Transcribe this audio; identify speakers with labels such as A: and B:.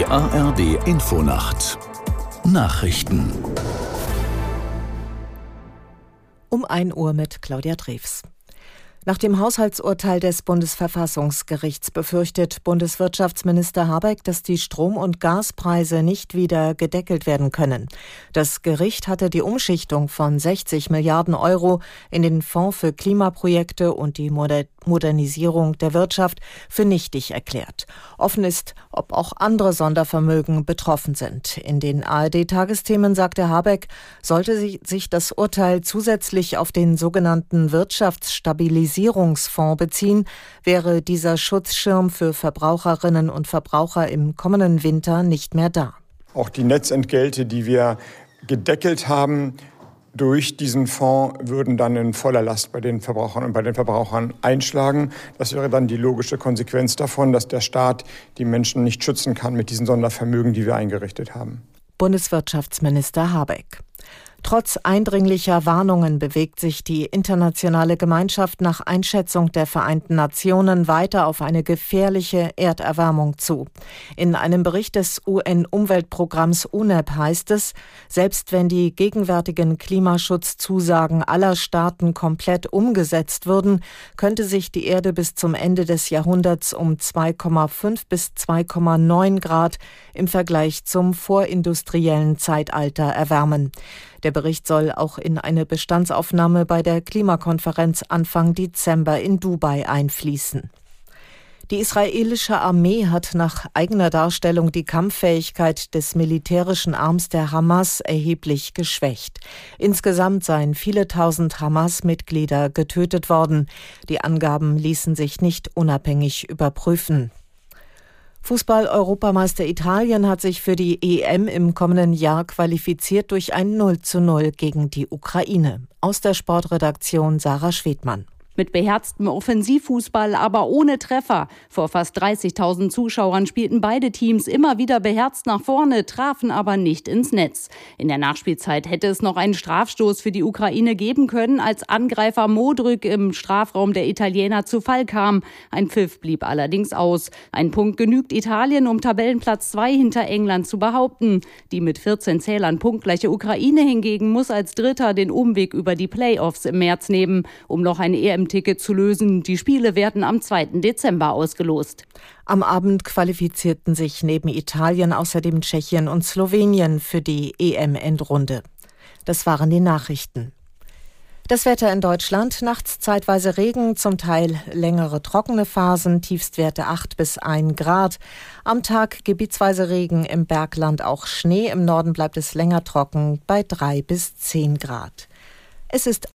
A: Die ARD Infonacht Nachrichten
B: um 1 Uhr mit Claudia Drews. Nach dem Haushaltsurteil des Bundesverfassungsgerichts befürchtet Bundeswirtschaftsminister Habeck, dass die Strom- und Gaspreise nicht wieder gedeckelt werden können. Das Gericht hatte die Umschichtung von 60 Milliarden Euro in den Fonds für Klimaprojekte und die Modernisierung der Wirtschaft für nichtig erklärt. Offen ist, ob auch andere Sondervermögen betroffen sind. In den ARD-Tagesthemen sagte Habeck, sollte sich das Urteil zusätzlich auf den sogenannten Wirtschaftsstabilisierungsfonds Stabilisierungsfonds beziehen, wäre dieser Schutzschirm für Verbraucherinnen und Verbraucher im kommenden Winter nicht mehr da.
C: Auch die Netzentgelte, die wir gedeckelt haben, durch diesen Fonds würden dann in voller Last bei den Verbrauchern und bei den Verbrauchern einschlagen. Das wäre dann die logische Konsequenz davon, dass der Staat die Menschen nicht schützen kann mit diesen Sondervermögen, die wir eingerichtet haben.
B: Bundeswirtschaftsminister Habeck. Trotz eindringlicher Warnungen bewegt sich die internationale Gemeinschaft nach Einschätzung der Vereinten Nationen weiter auf eine gefährliche Erderwärmung zu. In einem Bericht des UN-Umweltprogramms UNEP heißt es, selbst wenn die gegenwärtigen Klimaschutzzusagen aller Staaten komplett umgesetzt würden, könnte sich die Erde bis zum Ende des Jahrhunderts um 2,5 bis 2,9 Grad im Vergleich zum vorindustriellen Zeitalter erwärmen. Der Bericht soll auch in eine Bestandsaufnahme bei der Klimakonferenz Anfang Dezember in Dubai einfließen. Die israelische Armee hat nach eigener Darstellung die Kampffähigkeit des militärischen Arms der Hamas erheblich geschwächt. Insgesamt seien viele tausend Hamas-Mitglieder getötet worden. Die Angaben ließen sich nicht unabhängig überprüfen. Fußball-Europameister Italien hat sich für die EM im kommenden Jahr qualifiziert durch ein 0 zu 0 gegen die Ukraine. Aus der Sportredaktion Sarah Schwedmann.
D: Mit beherztem Offensivfußball, aber ohne Treffer. Vor fast 30.000 Zuschauern spielten beide Teams immer wieder beherzt nach vorne, trafen aber nicht ins Netz. In der Nachspielzeit hätte es noch einen Strafstoß für die Ukraine geben können, als Angreifer Modrück im Strafraum der Italiener zu Fall kam. Ein Pfiff blieb allerdings aus. Ein Punkt genügt Italien, um Tabellenplatz 2 hinter England zu behaupten. Die mit 14 Zählern punktgleiche Ukraine hingegen muss als Dritter den Umweg über die Playoffs im März nehmen, um noch ein EM EM-Ticket zu lösen. Die Spiele werden am 2. Dezember ausgelost.
B: Am Abend qualifizierten sich neben Italien außerdem Tschechien und Slowenien für die EM-Endrunde. Das waren die Nachrichten. Das Wetter in Deutschland, nachts zeitweise Regen, zum Teil längere trockene Phasen, Tiefstwerte 8 bis 1 Grad. Am Tag gebietsweise Regen, im Bergland auch Schnee, im Norden bleibt es länger trocken bei 3 bis 10 Grad. Es ist